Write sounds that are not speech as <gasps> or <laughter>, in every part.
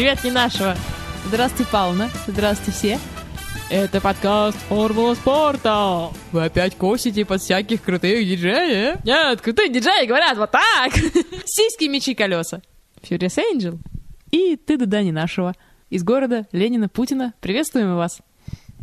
Привет, не нашего. Здравствуйте, Павловна. Здравствуйте все. Это подкаст Формула спорта. Вы опять косите под всяких крутых диджеев? Нет, крутые диджеи говорят вот так. <laughs> Сиськи, мечи, колеса. Furious Angel. И ты да Дани нашего. Из города Ленина Путина. Приветствуем вас.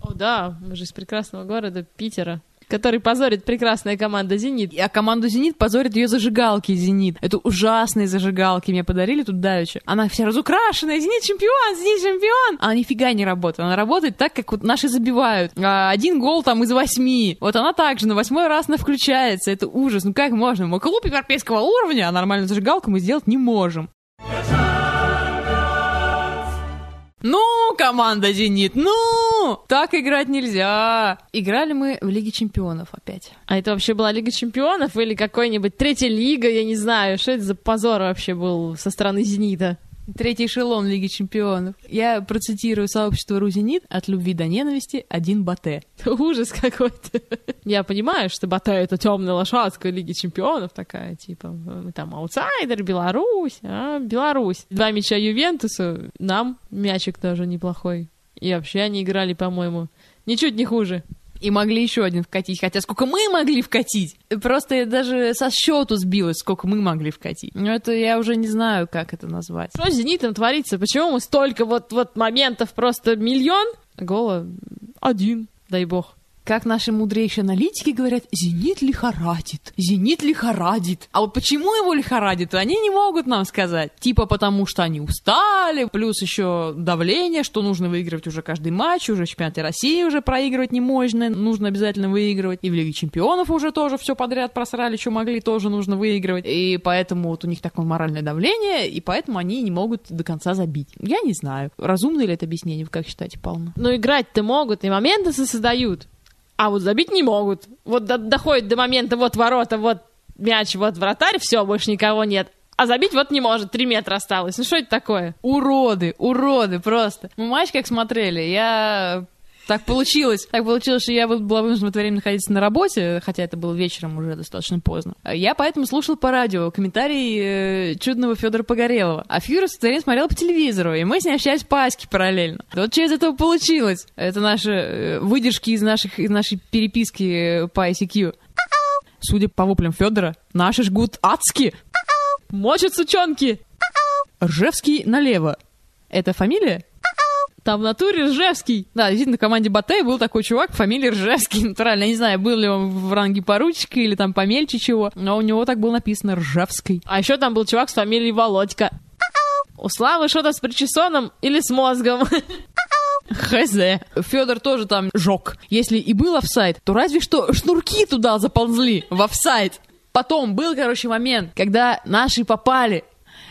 О да, мы же из прекрасного города Питера который позорит прекрасная команда «Зенит». А команду «Зенит» позорит ее зажигалки «Зенит». Это ужасные зажигалки мне подарили тут давеча. Она вся разукрашенная. «Зенит чемпион! Зенит чемпион!» А нифига не работает. Она работает так, как вот наши забивают. А, один гол там из восьми. Вот она также на восьмой раз она включается. Это ужас. Ну как можно? Мы клуб европейского уровня, а нормальную зажигалку мы сделать не можем. Ну, команда «Зенит», ну! Так играть нельзя. Играли мы в Лиге Чемпионов опять. А это вообще была Лига Чемпионов или какой-нибудь третья лига, я не знаю. Что это за позор вообще был со стороны «Зенита»? Третий эшелон Лиги Чемпионов. Я процитирую сообщество Рузенит от любви до ненависти один Бате. <laughs> Ужас какой-то. Я понимаю, что Бате это темная лошадка Лиги Чемпионов такая, типа, там аутсайдер, Беларусь, а, Беларусь. Два мяча Ювентусу, нам мячик тоже неплохой. И вообще они играли, по-моему, ничуть не хуже. И могли еще один вкатить. Хотя сколько мы могли вкатить? Просто я даже со счету сбилась, сколько мы могли вкатить. Но это я уже не знаю, как это назвать. Что с «Зенитом» творится? Почему мы столько вот, вот моментов просто миллион? Гола один, дай бог. Как наши мудрейшие аналитики говорят, «Зенит лихорадит, Зенит лихорадит». А вот почему его лихорадит, они не могут нам сказать. Типа потому, что они устали, плюс еще давление, что нужно выигрывать уже каждый матч, уже в чемпионате России уже проигрывать не можно, нужно обязательно выигрывать. И в Лиге чемпионов уже тоже все подряд просрали, что могли, тоже нужно выигрывать. И поэтому вот у них такое моральное давление, и поэтому они не могут до конца забить. Я не знаю, разумно ли это объяснение, вы как считаете, Павловна? Ну, играть-то могут, и моменты создают. А вот забить не могут. Вот до, доходит до момента, вот ворота, вот мяч, вот вратарь, все, больше никого нет. А забить вот не может, три метра осталось. Ну что это такое? Уроды, уроды просто. Мы матч как смотрели, я так получилось. Так получилось, что я была вынуждена в это время находиться на работе, хотя это было вечером уже достаточно поздно. Я поэтому слушал по радио комментарий э, чудного Федора Погорелова. А Фьюрис в это время смотрел по телевизору, и мы с ней общались по Аське параллельно. Вот что из этого получилось? Это наши э, выдержки из, наших, из нашей переписки по ICQ. Судя по воплям Федора, наши жгут адски. Мочат сучонки. Ржевский налево. Это фамилия? Там в натуре Ржевский. Да, действительно, в команде Батэ был такой чувак, фамилия Ржевский, <laughs> натурально. Я не знаю, был ли он в ранге поручика или там помельче чего, но у него так было написано Ржевский. А еще там был чувак с фамилией Володька. У Славы что-то с причесоном или с мозгом. <laughs> Хз. Федор тоже там жег. Если и был офсайд, то разве что шнурки туда заползли, в офсайд. Потом был, короче, момент, когда наши попали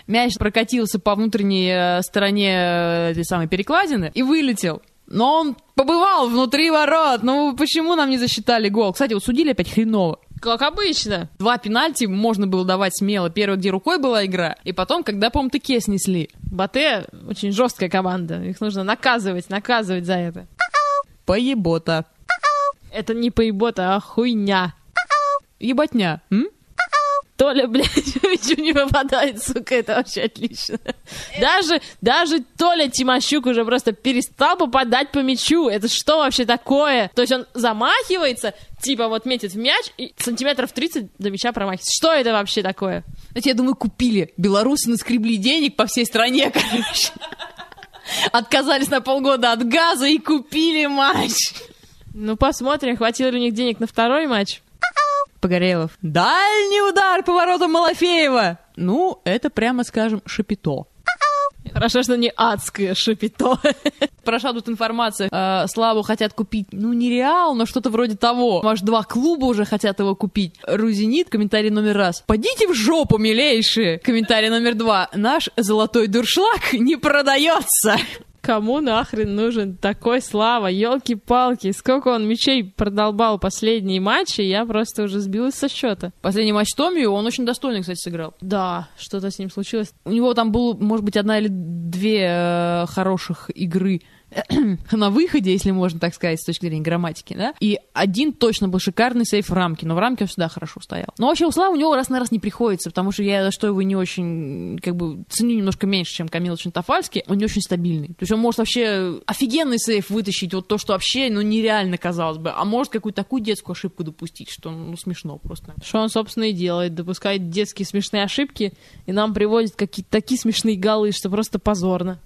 мяч прокатился по внутренней э, стороне э, этой самой перекладины и вылетел. Но он побывал внутри ворот. Ну почему нам не засчитали гол? Кстати, вот судили опять хреново. Как обычно. Два пенальти можно было давать смело. Первый, где рукой была игра, и потом, когда, по-моему, таке снесли. Батэ очень жесткая команда. Их нужно наказывать, наказывать за это. Поебота. Это не поебота, а хуйня. Ебатня, м? Толя, блядь, <laughs> ничего не попадает, сука, это вообще отлично. Даже, даже Толя Тимощук уже просто перестал попадать по мячу. Это что вообще такое? То есть он замахивается, типа вот метит в мяч и сантиметров 30 до мяча промахивается. Что это вообще такое? Знаете, я думаю, купили. Белорусы наскребли денег по всей стране, <laughs> короче. Отказались на полгода от газа и купили матч. Ну, посмотрим, хватило ли у них денег на второй матч. Погорелов. Дальний удар по воротам Малафеева. Ну, это прямо скажем шапито. Хорошо, что не адское шапито. <laughs> Прошла тут информация. Э, Славу хотят купить, ну, не Реал, но что-то вроде того. Может, два клуба уже хотят его купить. Рузинит, комментарий номер раз. Пойдите в жопу, милейшие. Комментарий номер два. Наш золотой дуршлаг не продается. Кому нахрен нужен такой Слава? Елки-палки, сколько он мячей продолбал последние матчи, я просто уже сбилась со счета. Последний матч Томию он очень достойно, кстати, сыграл. Да, что-то с ним случилось. У него там было, может быть, одна или две э, хороших игры <clears throat> на выходе, если можно так сказать, с точки зрения грамматики, да, и один точно был шикарный сейф в рамке, но в рамке он всегда хорошо стоял. Но вообще у Славы у него раз на раз не приходится, потому что я за что его не очень, как бы, ценю немножко меньше, чем Камила Чентофальский, он не очень стабильный. То есть он может вообще офигенный сейф вытащить, вот то, что вообще, ну, нереально, казалось бы, а может какую-то такую детскую ошибку допустить, что, ну, смешно просто. Что он, собственно, и делает, допускает детские смешные ошибки, и нам приводит какие-то такие смешные голы, что просто позорно.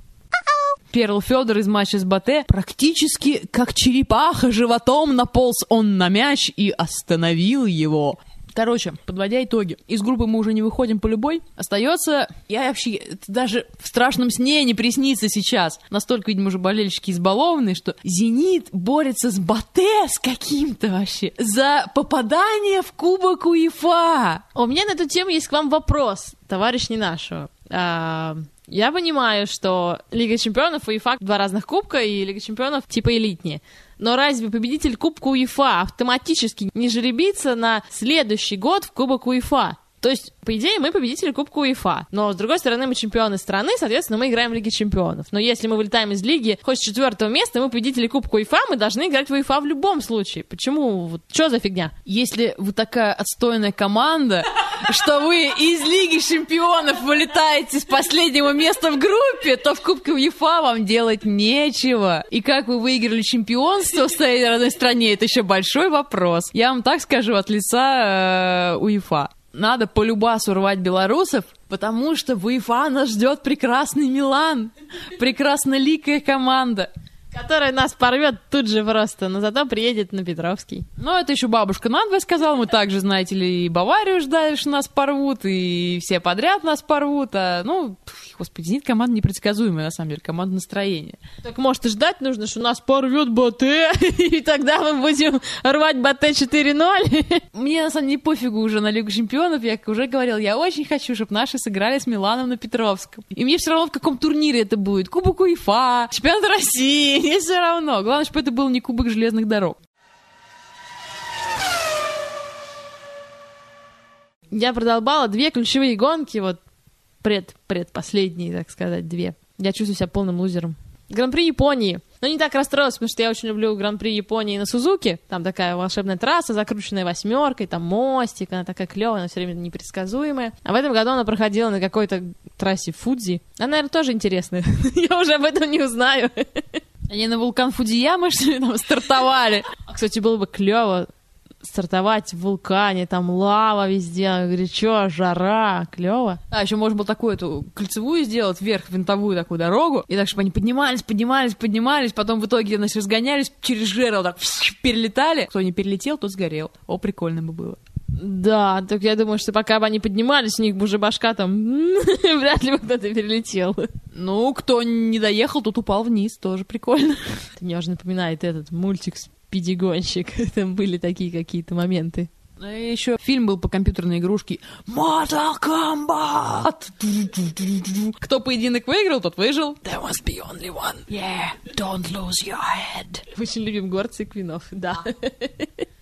Перл Федор из матча с Батэ практически как черепаха животом наполз он на мяч и остановил его. Короче, подводя итоги, из группы мы уже не выходим по любой. Остается, я вообще, даже в страшном сне не приснится сейчас. Настолько, видимо, уже болельщики избалованные, что «Зенит» борется с Батэ с каким-то вообще за попадание в Кубок УЕФА. У меня на эту тему есть к вам вопрос, товарищ не нашего. А, я понимаю, что Лига Чемпионов и УЕФА два разных кубка, и Лига Чемпионов типа элитнее. Но разве победитель Кубка УЕФА автоматически не жеребится на следующий год в Кубок УЕФА? То есть, по идее, мы победители Кубка УЕФА. Но, с другой стороны, мы чемпионы страны, соответственно, мы играем в Лиге Чемпионов. Но если мы вылетаем из Лиги хоть с четвертого места, мы победители Кубка УЕФА, мы должны играть в УЕФА в любом случае. Почему? Вот, что за фигня? Если вы такая отстойная команда, что вы из Лиги Чемпионов вылетаете с последнего места в группе, то в Кубке УЕФА вам делать нечего. И как вы выиграли чемпионство в своей родной стране, это еще большой вопрос. Я вам так скажу от лица э, УЕФА надо по любасу рвать белорусов, потому что в УЕФА нас ждет прекрасный Милан, прекрасноликая команда. Которая нас порвет тут же просто, но зато приедет на Петровский. Ну, это еще бабушка надвое сказала. Мы также, знаете ли, и Баварию ждали, что нас порвут, и все подряд нас порвут. А, ну, господи, «Зенит» команда непредсказуемая, на самом деле, команда настроения. Так, может, и ждать нужно, что нас порвет Батэ, <laughs> и тогда мы будем рвать Батэ 4-0? Мне, на самом деле, пофигу уже на Лигу Чемпионов. Я уже говорил, я очень хочу, чтобы наши сыграли с Миланом на Петровском. И мне все равно, в каком турнире это будет. Кубок УЕФА, чемпионат России, мне все равно. Главное, чтобы это был не кубок железных дорог. Я продолбала две ключевые гонки, вот пред, предпоследние, так сказать, две. Я чувствую себя полным лузером. Гран-при Японии. Но не так расстроилась, потому что я очень люблю Гран-при Японии на Сузуке. Там такая волшебная трасса, закрученная восьмеркой, там мостик, она такая клевая, она все время непредсказуемая. А в этом году она проходила на какой-то трассе Фудзи. Она, наверное, тоже интересная. <laughs> я уже об этом не узнаю. Они на вулкан Фудияма, <laughs> что ли, там стартовали? А, кстати, было бы клево стартовать в вулкане, там лава везде, горячо, жара, клево. А, еще можно было такую эту кольцевую сделать, вверх винтовую такую дорогу, и так, чтобы они поднимались, поднимались, поднимались, потом в итоге, значит, разгонялись, через жерло так перелетали. Кто не перелетел, тот сгорел. О, прикольно бы было. Да, так я думаю, что пока бы они поднимались, у них бы уже башка там <laughs> вряд ли бы кто-то перелетел. Ну, кто не доехал, тот упал вниз, тоже прикольно. Это мне уже напоминает этот мультик «Спидигонщик». <laughs> Там были такие какие-то моменты. И еще фильм был по компьютерной игрушке Mortal Kombat! Кто поединок выиграл, тот выжил. There must be only one. Yeah, don't lose your head. Очень любим горцы Квинов, да.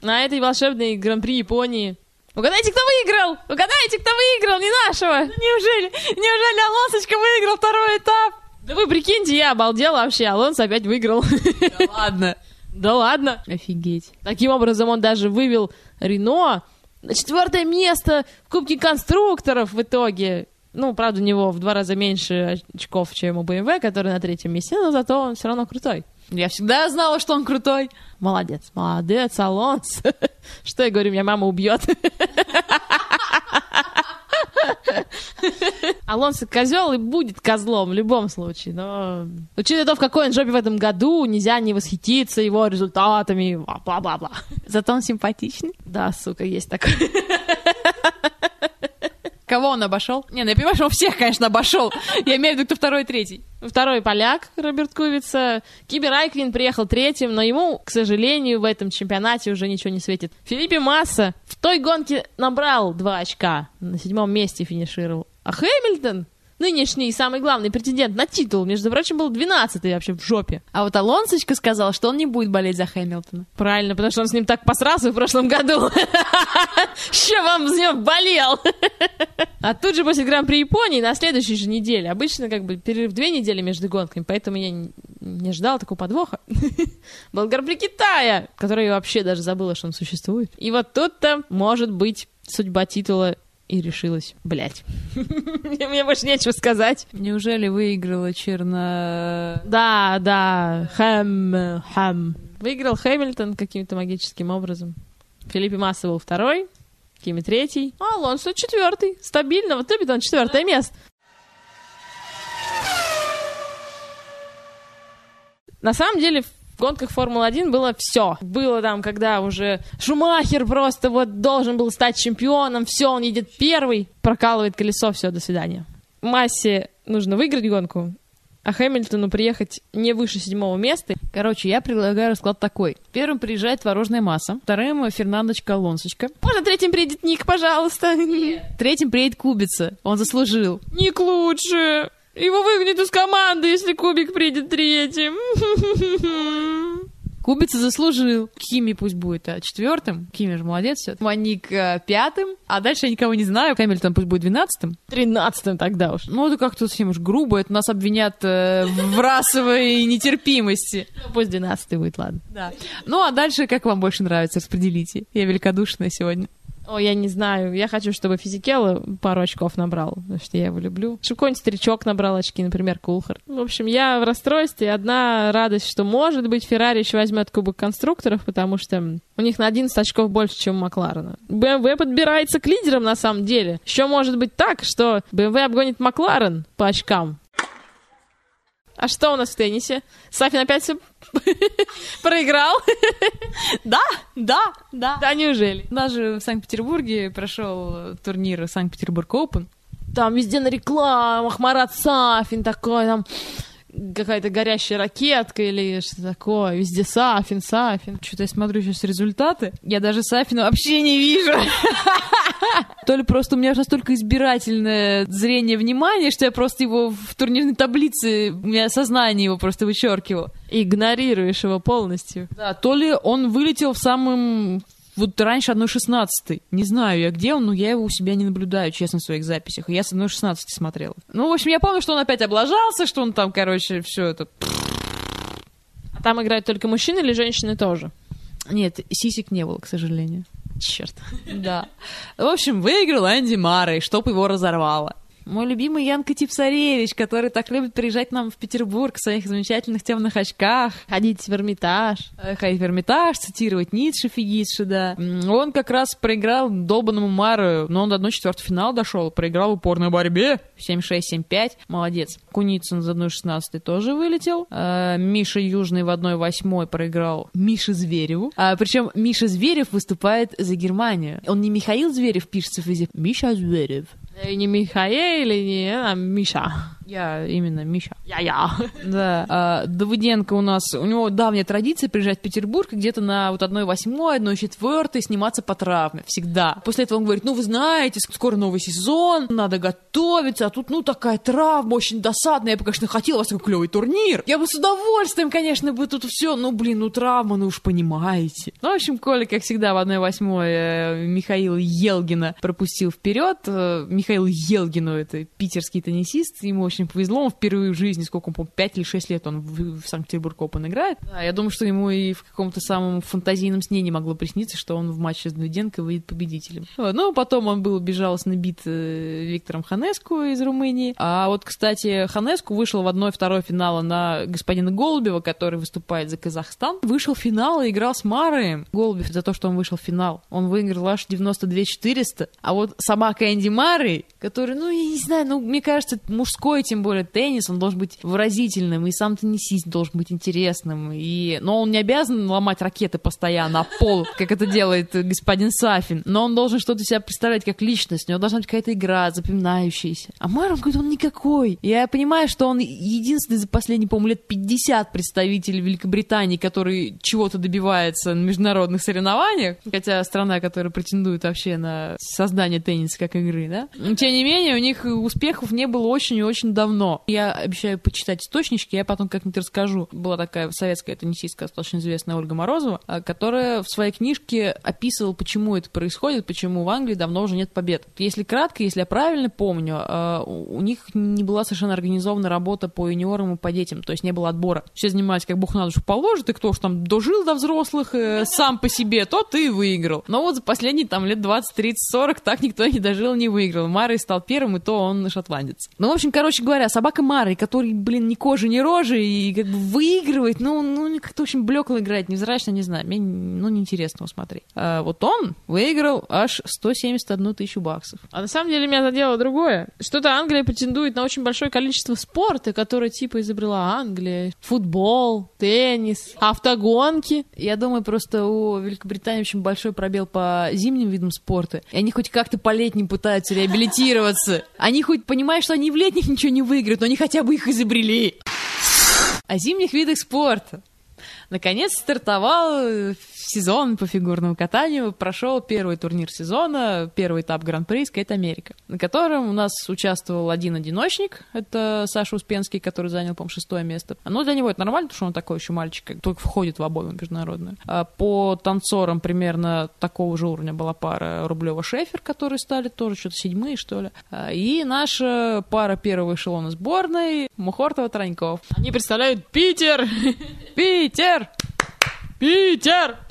На этой волшебной гран-при Японии Угадайте, кто выиграл! Угадайте, кто выиграл, не нашего! Неужели, неужели Алонсочка выиграл второй этап? Да вы прикиньте, я обалдела вообще, Алонс опять выиграл. Да ладно. <laughs> Да ладно. Офигеть. Таким образом, он даже вывел Рено на четвертое место в Кубке конструкторов в итоге. Ну, правда, у него в два раза меньше очков, чем у BMW, который на третьем месте, но зато он все равно крутой. Я всегда знала, что он крутой. Молодец, молодец, Алонс. <laughs> Что я говорю, меня мама убьет. <laughs> Алонсо козел и будет козлом в любом случае, но учитывая то, в какой он жопе в этом году, нельзя не восхититься его результатами, бла-бла-бла. Зато он симпатичный. Да, сука, есть такой. <laughs> Кого он обошел? Не, ну я понимаю, что он всех, конечно, обошел. Я имею в виду, кто второй и третий. Второй поляк Роберт Кувица. Кибер Айквин приехал третьим, но ему, к сожалению, в этом чемпионате уже ничего не светит. Филиппе Масса в той гонке набрал два очка. На седьмом месте финишировал. А Хэмилтон нынешний самый главный претендент на титул, между прочим, был 12-й вообще в жопе. А вот Алонсочка сказал, что он не будет болеть за Хэмилтона. Правильно, потому что он с ним так посрался в прошлом году. <laughs> Что вам с ним болел? А тут же после Гран-при Японии на следующей же неделе, обычно как бы перерыв две недели между гонками, поэтому я не, не ждала такого подвоха, <laughs> был Гран-при Китая, который я вообще даже забыла, что он существует. И вот тут-то, может быть, судьба титула и решилась. Блять. <laughs> Мне больше нечего сказать. Неужели выиграла черно... Да, да, Хэм, Хэм. Выиграл Хэмилтон каким-то магическим образом. Филиппе Масса был второй, Кими третий, а Алонсо четвертый. Стабильно, вот любит он четвертое место. На самом деле, в гонках Формулы-1 было все. Было там, когда уже Шумахер просто вот должен был стать чемпионом, все, он едет первый, прокалывает колесо, все, до свидания. Массе нужно выиграть гонку, а Хэмилтону приехать не выше седьмого места. Короче, я предлагаю расклад такой. Первым приезжает творожная масса, вторым Фернандочка Алонсочка. Можно третьим приедет Ник, пожалуйста? Нет. Третьим приедет Кубица, он заслужил. Ник лучше. Его выгонят из команды, если Кубик придет третьим. Кубица заслужил. Кими пусть будет а, четвертым. Кими же молодец все. Маник а, пятым. А дальше я никого не знаю. Хэмилтон пусть будет двенадцатым. Тринадцатым тогда уж. Ну, это как-то совсем уж грубо. Это нас обвинят э, в расовой нетерпимости. Ну, пусть двенадцатый будет, ладно. Да. Ну, а дальше как вам больше нравится, распределите. Я великодушная сегодня. О, я не знаю. Я хочу, чтобы Физикелла пару очков набрал, потому что я его люблю. Чтобы какой-нибудь старичок набрал очки, например, Кулхар. В общем, я в расстройстве. Одна радость, что, может быть, Феррари еще возьмет Кубок конструкторов, потому что у них на 11 очков больше, чем у Макларена. BMW подбирается к лидерам, на самом деле. Еще может быть так, что BMW обгонит Макларен по очкам. А что у нас в теннисе? Сафин опять все <laughs> проиграл? <laughs> Да, да, да. Да, неужели? Даже в Санкт-Петербурге прошел турнир Санкт-Петербург Open. Там везде на рекламах Марат Сафин такой, там какая-то горящая ракетка или что такое. Везде Сафин, Сафин. Что-то я смотрю сейчас результаты. Я даже Сафина вообще не вижу. <laughs> То ли просто у меня настолько избирательное зрение внимания, что я просто его в турнирной таблице, у меня сознание его просто вычеркивало. Игнорируешь его полностью. Да, то ли он вылетел в самым вот раньше 1.16. Не знаю я где он, но я его у себя не наблюдаю, честно, в своих записях. Я с 1.16 смотрела. Ну, в общем, я помню, что он опять облажался, что он там, короче, все это... А там играют только мужчины или женщины тоже? Нет, сисек не было, к сожалению. Черт. Да. В общем, выиграл Энди Маррей, чтоб его разорвало. Мой любимый Янка Типсаревич, который так любит приезжать нам в Петербург в своих замечательных темных очках. Ходить в Эрмитаж. Э, ходить в Эрмитаж, цитировать Ницше, Фигитше, да. Он как раз проиграл долбанному Мару, но он до 1-4 финал дошел, проиграл в упорной борьбе. 7-6, 7-5. Молодец. Куницын за 1-16 тоже вылетел. А, Миша Южный в 1-8 проиграл Мише Звереву. А, причем Миша Зверев выступает за Германию. Он не Михаил Зверев пишется везде. Миша Зверев. И не Михаил, и не а Миша. Я именно Миша. Я-я. Да. А, Давыденко у нас, у него давняя традиция приезжать в Петербург где-то на вот одной восьмой, одной четвертой сниматься по травме. Всегда. После этого он говорит, ну вы знаете, скоро новый сезон, надо готовиться, а тут, ну, такая травма очень досадная. Я бы, конечно, хотела вас такой клевый турнир. Я бы с удовольствием, конечно, бы тут все, ну, блин, ну, травма, ну уж понимаете. Ну, в общем, Коля, как всегда, в одной восьмой э, Михаил Елгина пропустил вперед. Э, Михаил Елгину, это питерский теннисист, ему очень повезло, он впервые в жизни, сколько он, по 5 или 6 лет он в, в Санкт-Петербург Open играет. Да, я думаю, что ему и в каком-то самом фантазийном сне не могло присниться, что он в матче с Давиденко выйдет победителем. Вот. Ну, потом он был безжалостно бит э, Виктором Ханеску из Румынии. А вот, кстати, Ханеску вышел в одной-второй финала на господина Голубева, который выступает за Казахстан. Вышел в финал и играл с Марой. Голубев за то, что он вышел в финал. Он выиграл аж 92 400. А вот сама Кэнди Мары, который, ну, я не знаю, ну, мне кажется, мужской тем более теннис, он должен быть выразительным, и сам теннисист должен быть интересным, и... но он не обязан ломать ракеты постоянно, а пол, как это делает господин Сафин, но он должен что-то себя представлять как личность, у него должна быть какая-то игра запоминающаяся. А Марон говорит, он никакой. Я понимаю, что он единственный за последние, по-моему, лет 50 представитель Великобритании, который чего-то добивается на международных соревнованиях, хотя страна, которая претендует вообще на создание тенниса как игры, да. Но, тем не менее, у них успехов не было очень и очень давно. Я обещаю почитать источнички, я потом как-нибудь расскажу. Была такая советская теннисистка, достаточно известная Ольга Морозова, а, которая в своей книжке описывала, почему это происходит, почему в Англии давно уже нет побед. Если кратко, если я правильно помню, а, у них не была совершенно организована работа по юниорам и по детям, то есть не было отбора. Все занимались как бог на душу положит, и кто уж там дожил до взрослых э, сам по себе, тот и выиграл. Но вот за последние там лет 20, 30, 40 так никто не дожил, не выиграл. Марой стал первым, и то он шотландец. Ну, в общем, короче говоря, собака Мары, который, блин, ни кожи, ни рожи, и как бы выигрывает, ну, ну как-то очень блекло играет, невзрачно, не знаю, мне, ну, неинтересно его смотреть. А вот он выиграл аж 171 тысячу баксов. А на самом деле меня задело другое. Что-то Англия претендует на очень большое количество спорта, которое типа изобрела Англия. Футбол, теннис, автогонки. Я думаю, просто у Великобритании очень большой пробел по зимним видам спорта. И они хоть как-то по летним пытаются реабилитироваться. Они хоть понимают, что они в летних ничего не выиграют, но они хотя бы их изобрели. О зимних видах спорта. Наконец стартовал сезон по фигурному катанию. Прошел первый турнир сезона, первый этап Гран-при Скейт Америка, на котором у нас участвовал один одиночник, это Саша Успенский, который занял, по-моему, шестое место. Ну, для него это нормально, потому что он такой еще мальчик, только входит в обойму международную. А по танцорам примерно такого же уровня была пара Рублева-Шефер, которые стали тоже что-то седьмые, что ли. А, и наша пара первого эшелона сборной Мухортова-Траньков. Они представляют Питер! Питер! Питер!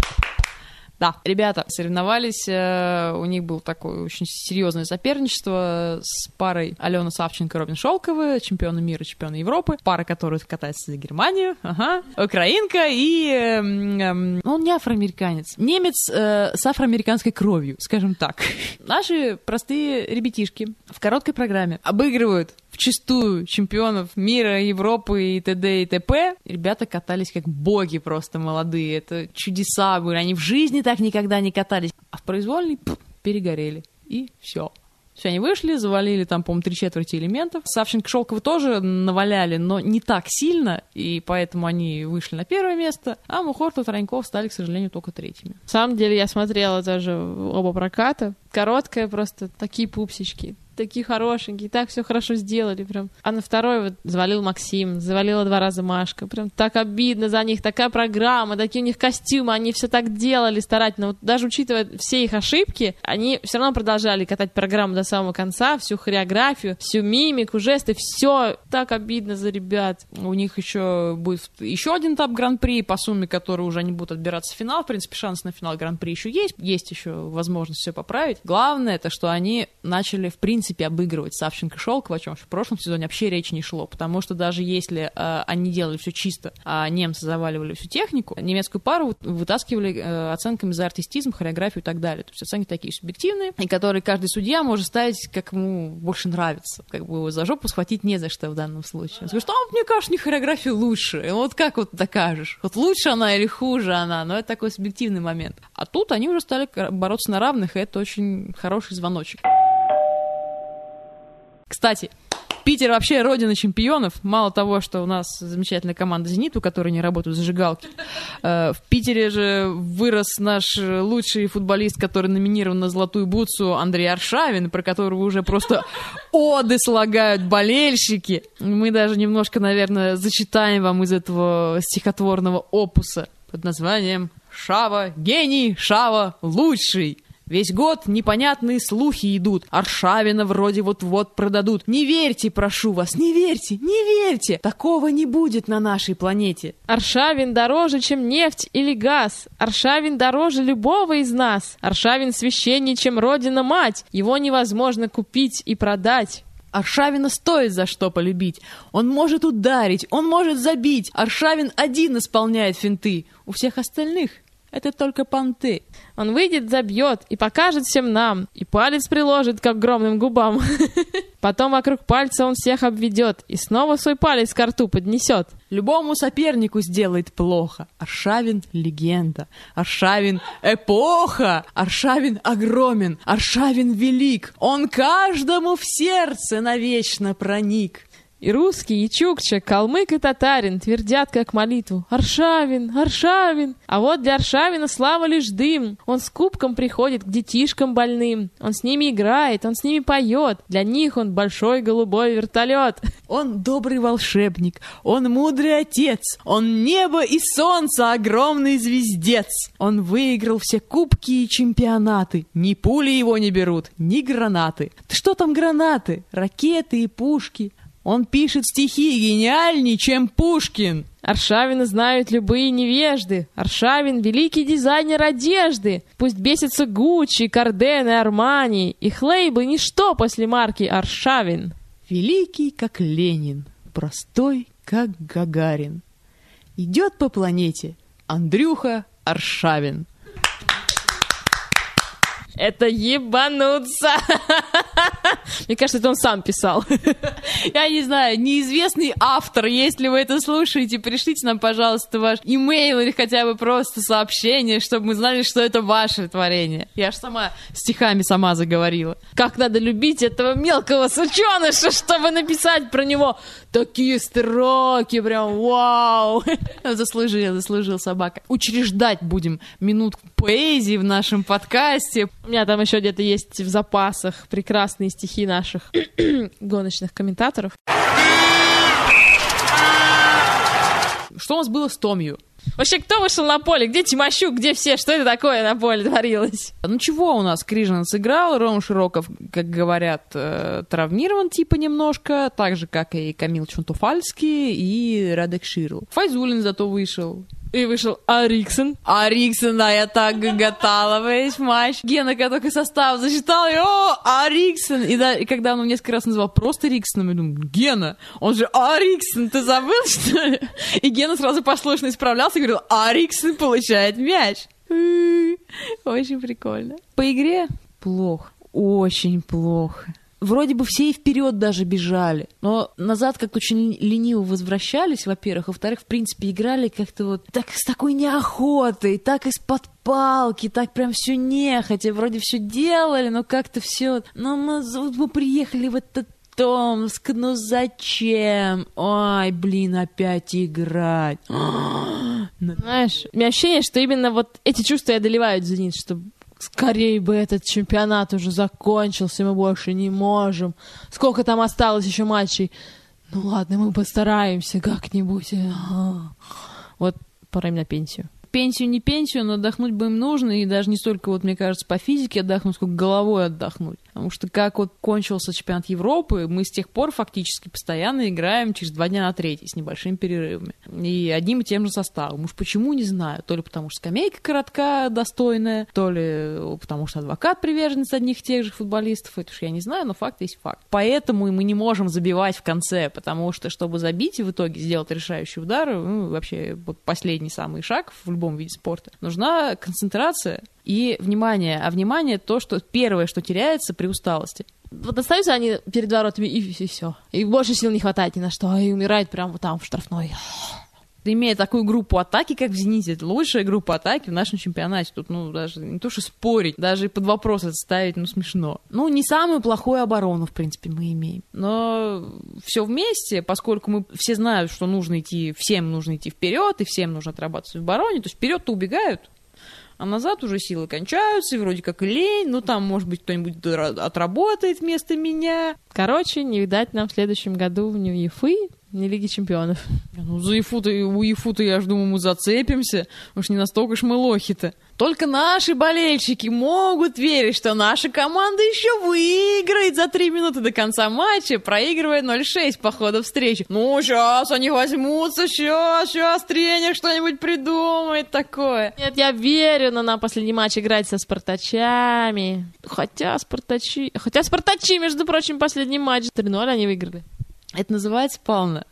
Да, ребята соревновались, э, у них было такое очень серьезное соперничество с парой Алена Савченко и Робин Шелковы, чемпионы мира, чемпионы Европы, пара, которая катается за Германию, ага, украинка и... Э, он не афроамериканец, немец э, с афроамериканской кровью, скажем так. <laughs> Наши простые ребятишки в короткой программе обыгрывают вчистую чемпионов мира, Европы и т.д. и т.п. Ребята катались как боги просто молодые. Это чудеса были. Они в жизни так никогда не катались. А в произвольной пфф, перегорели. И все. Все, они вышли, завалили там, по-моему, три четверти элементов. Савченко Шелкова тоже наваляли, но не так сильно, и поэтому они вышли на первое место, а Мухортов и Тараньков стали, к сожалению, только третьими. На самом деле я смотрела тоже оба проката. Короткая просто, такие пупсички такие хорошенькие, так все хорошо сделали прям. А на второй вот завалил Максим, завалила два раза Машка. Прям так обидно за них, такая программа, такие у них костюмы, они все так делали старательно. Вот даже учитывая все их ошибки, они все равно продолжали катать программу до самого конца, всю хореографию, всю мимику, жесты, все так обидно за ребят. У них еще будет еще один этап гран-при, по сумме который уже они будут отбираться в финал. В принципе, шанс на финал гран-при еще есть. Есть еще возможность все поправить. Главное, это что они начали, в принципе, принципе, обыгрывать Савченко Шелкова, о чем в прошлом сезоне вообще речи не шло, потому что даже если э, они делали все чисто, а немцы заваливали всю технику, немецкую пару вытаскивали э, оценками за артистизм, хореографию и так далее. То есть оценки такие субъективные, и которые каждый судья может ставить, как ему больше нравится. Как бы за жопу схватить не за что в данном случае. Он скажет, а мне кажется, не хореография лучше. И вот как вот докажешь? Вот лучше она или хуже она? Но это такой субъективный момент. А тут они уже стали бороться на равных, и это очень хороший звоночек. Кстати, Питер вообще родина чемпионов. Мало того, что у нас замечательная команда «Зенит», у которой не работают зажигалки. Э, в Питере же вырос наш лучший футболист, который номинирован на «Золотую бутсу» Андрей Аршавин, про которого уже просто оды слагают болельщики. Мы даже немножко, наверное, зачитаем вам из этого стихотворного опуса под названием «Шава, гений, Шава, лучший». Весь год непонятные слухи идут. Аршавина вроде вот-вот продадут. Не верьте, прошу вас, не верьте, не верьте. Такого не будет на нашей планете. Аршавин дороже, чем нефть или газ. Аршавин дороже любого из нас. Аршавин священнее, чем Родина-мать. Его невозможно купить и продать. Аршавина стоит за что полюбить. Он может ударить, он может забить. Аршавин один исполняет финты. У всех остальных это только понты. Он выйдет, забьет и покажет всем нам, и палец приложит к огромным губам. <laughs> Потом вокруг пальца он всех обведет и снова свой палец к рту поднесет. Любому сопернику сделает плохо. Аршавин — легенда. Аршавин — эпоха. Аршавин огромен. Аршавин велик. Он каждому в сердце навечно проник. И русский, и чукча, калмык и татарин твердят как молитву «Аршавин! Аршавин!» А вот для Аршавина слава лишь дым. Он с кубком приходит к детишкам больным. Он с ними играет, он с ними поет. Для них он большой голубой вертолет. <laughs> Он добрый волшебник, он мудрый отец, он небо и солнце, огромный звездец. Он выиграл все кубки и чемпионаты. Ни пули его не берут, ни гранаты. Да что там гранаты? Ракеты и пушки. Он пишет стихи гениальнее, чем Пушкин. Аршавина знают любые невежды. Аршавин — великий дизайнер одежды. Пусть бесится Гуччи, Карден и Армани. Их лейблы — ничто после марки Аршавин. Великий, как Ленин, простой, как Гагарин. Идет по планете Андрюха Аршавин. Это ебануться. <laughs> Мне кажется, это он сам писал. <laughs> Я не знаю, неизвестный автор, если вы это слушаете, пришлите нам, пожалуйста, ваш имейл или хотя бы просто сообщение, чтобы мы знали, что это ваше творение. Я же сама стихами сама заговорила. Как надо любить этого мелкого сученыша, чтобы написать про него такие строки, прям вау. <laughs> Заслужил, заслужил собака. Учреждать будем минутку поэзии в нашем подкасте. У меня там еще где-то есть в запасах прекрасные стихи наших <clears throat> гоночных комментаторов. Что у нас было с Томью? Вообще, кто вышел на поле? Где Тимощук? Где все? Что это такое на поле творилось? Ну чего у нас? Крижин сыграл, Ром Широков, как говорят, э, травмирован типа немножко, так же, как и Камил Чунтуфальский и Радек Ширл. Файзулин зато вышел. И вышел Ариксон. Ариксон, да, я так гоготала весь матч. Гена, когда только состав зачитал, и, о, Ариксон. И, да, и когда он несколько раз называл просто Риксоном, я думаю, Гена, он же Ариксон, ты забыл, что ли? И Гена сразу послушно исправлялся и говорил, Ариксон получает мяч. Очень прикольно. По игре плохо, очень плохо вроде бы все и вперед даже бежали, но назад как-то очень лениво возвращались, во-первых, во-вторых, в принципе, играли как-то вот так с такой неохотой, так из-под палки, так прям все нехотя, вроде все делали, но как-то все, ну мы, мы приехали в этот Томск, ну зачем? Ой, блин, опять играть. <gasps> Знаешь, у меня ощущение, что именно вот эти чувства и одолевают «Зенит», что Скорее бы этот чемпионат уже закончился, мы больше не можем. Сколько там осталось еще матчей? Ну ладно, мы постараемся как-нибудь. Вот пора им на пенсию пенсию не пенсию, но отдохнуть бы им нужно, и даже не столько, вот, мне кажется, по физике отдохнуть, сколько головой отдохнуть. Потому что как вот кончился чемпионат Европы, мы с тех пор фактически постоянно играем через два дня на третий с небольшими перерывами. И одним и тем же составом. Уж почему, не знаю. То ли потому что скамейка коротка, достойная, то ли потому что адвокат приверженец одних и тех же футболистов. Это уж я не знаю, но факт есть факт. Поэтому мы не можем забивать в конце, потому что, чтобы забить и в итоге сделать решающий удар, ну, вообще последний самый шаг в любом виде спорта, нужна концентрация и внимание. А внимание то, что первое, что теряется при усталости. Вот остаются они перед воротами, и, и все. И больше сил не хватает ни на что, и умирает прямо вот там, в штрафной имея такую группу атаки, как в «Зените», это лучшая группа атаки в нашем чемпионате. Тут, ну, даже не то, что спорить, даже под вопрос это ставить, ну, смешно. Ну, не самую плохую оборону, в принципе, мы имеем. Но все вместе, поскольку мы все знают, что нужно идти, всем нужно идти вперед, и всем нужно отрабатывать в обороне, то есть вперед-то убегают, а назад уже силы кончаются, и вроде как лень, ну там, может быть, кто-нибудь отработает вместо меня. Короче, не видать нам в следующем году ни ЕФы, ни Лиги Чемпионов. Ну, за ЕФУ-то, у ЕФУ-то, я ж думаю, мы зацепимся. Уж не настолько ж мы лохи-то. Только наши болельщики могут верить, что наша команда еще выиграет за три минуты до конца матча, проигрывая 0-6 по ходу встречи. Ну, сейчас они возьмутся, сейчас, сейчас тренер что-нибудь придумает такое. Нет, я верю, но на последний матч играть со спартачами. Хотя спартачи... Хотя спартачи, между прочим, последний матч 3-0 они выиграли. Это называется Павловна.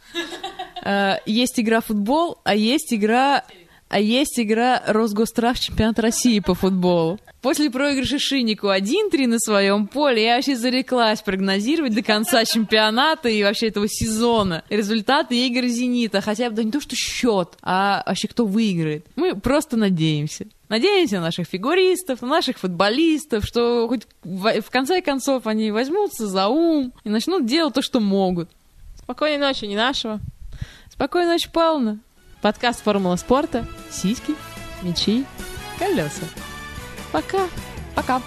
Э, есть игра футбол, а есть игра а есть игра Росгострах чемпионат России по футболу. После проигрыша Шиннику 1-3 на своем поле я вообще зареклась прогнозировать до конца чемпионата и вообще этого сезона результаты игр «Зенита». Хотя бы, да не то, что счет, а вообще кто выиграет. Мы просто надеемся. Надеемся на наших фигуристов, на наших футболистов, что хоть в, в конце концов они возьмутся за ум и начнут делать то, что могут. Спокойной ночи, не нашего. Спокойной ночи, Павловна. Подкаст «Формула спорта». Сиськи, Мечи. колеса. Пока. Пока.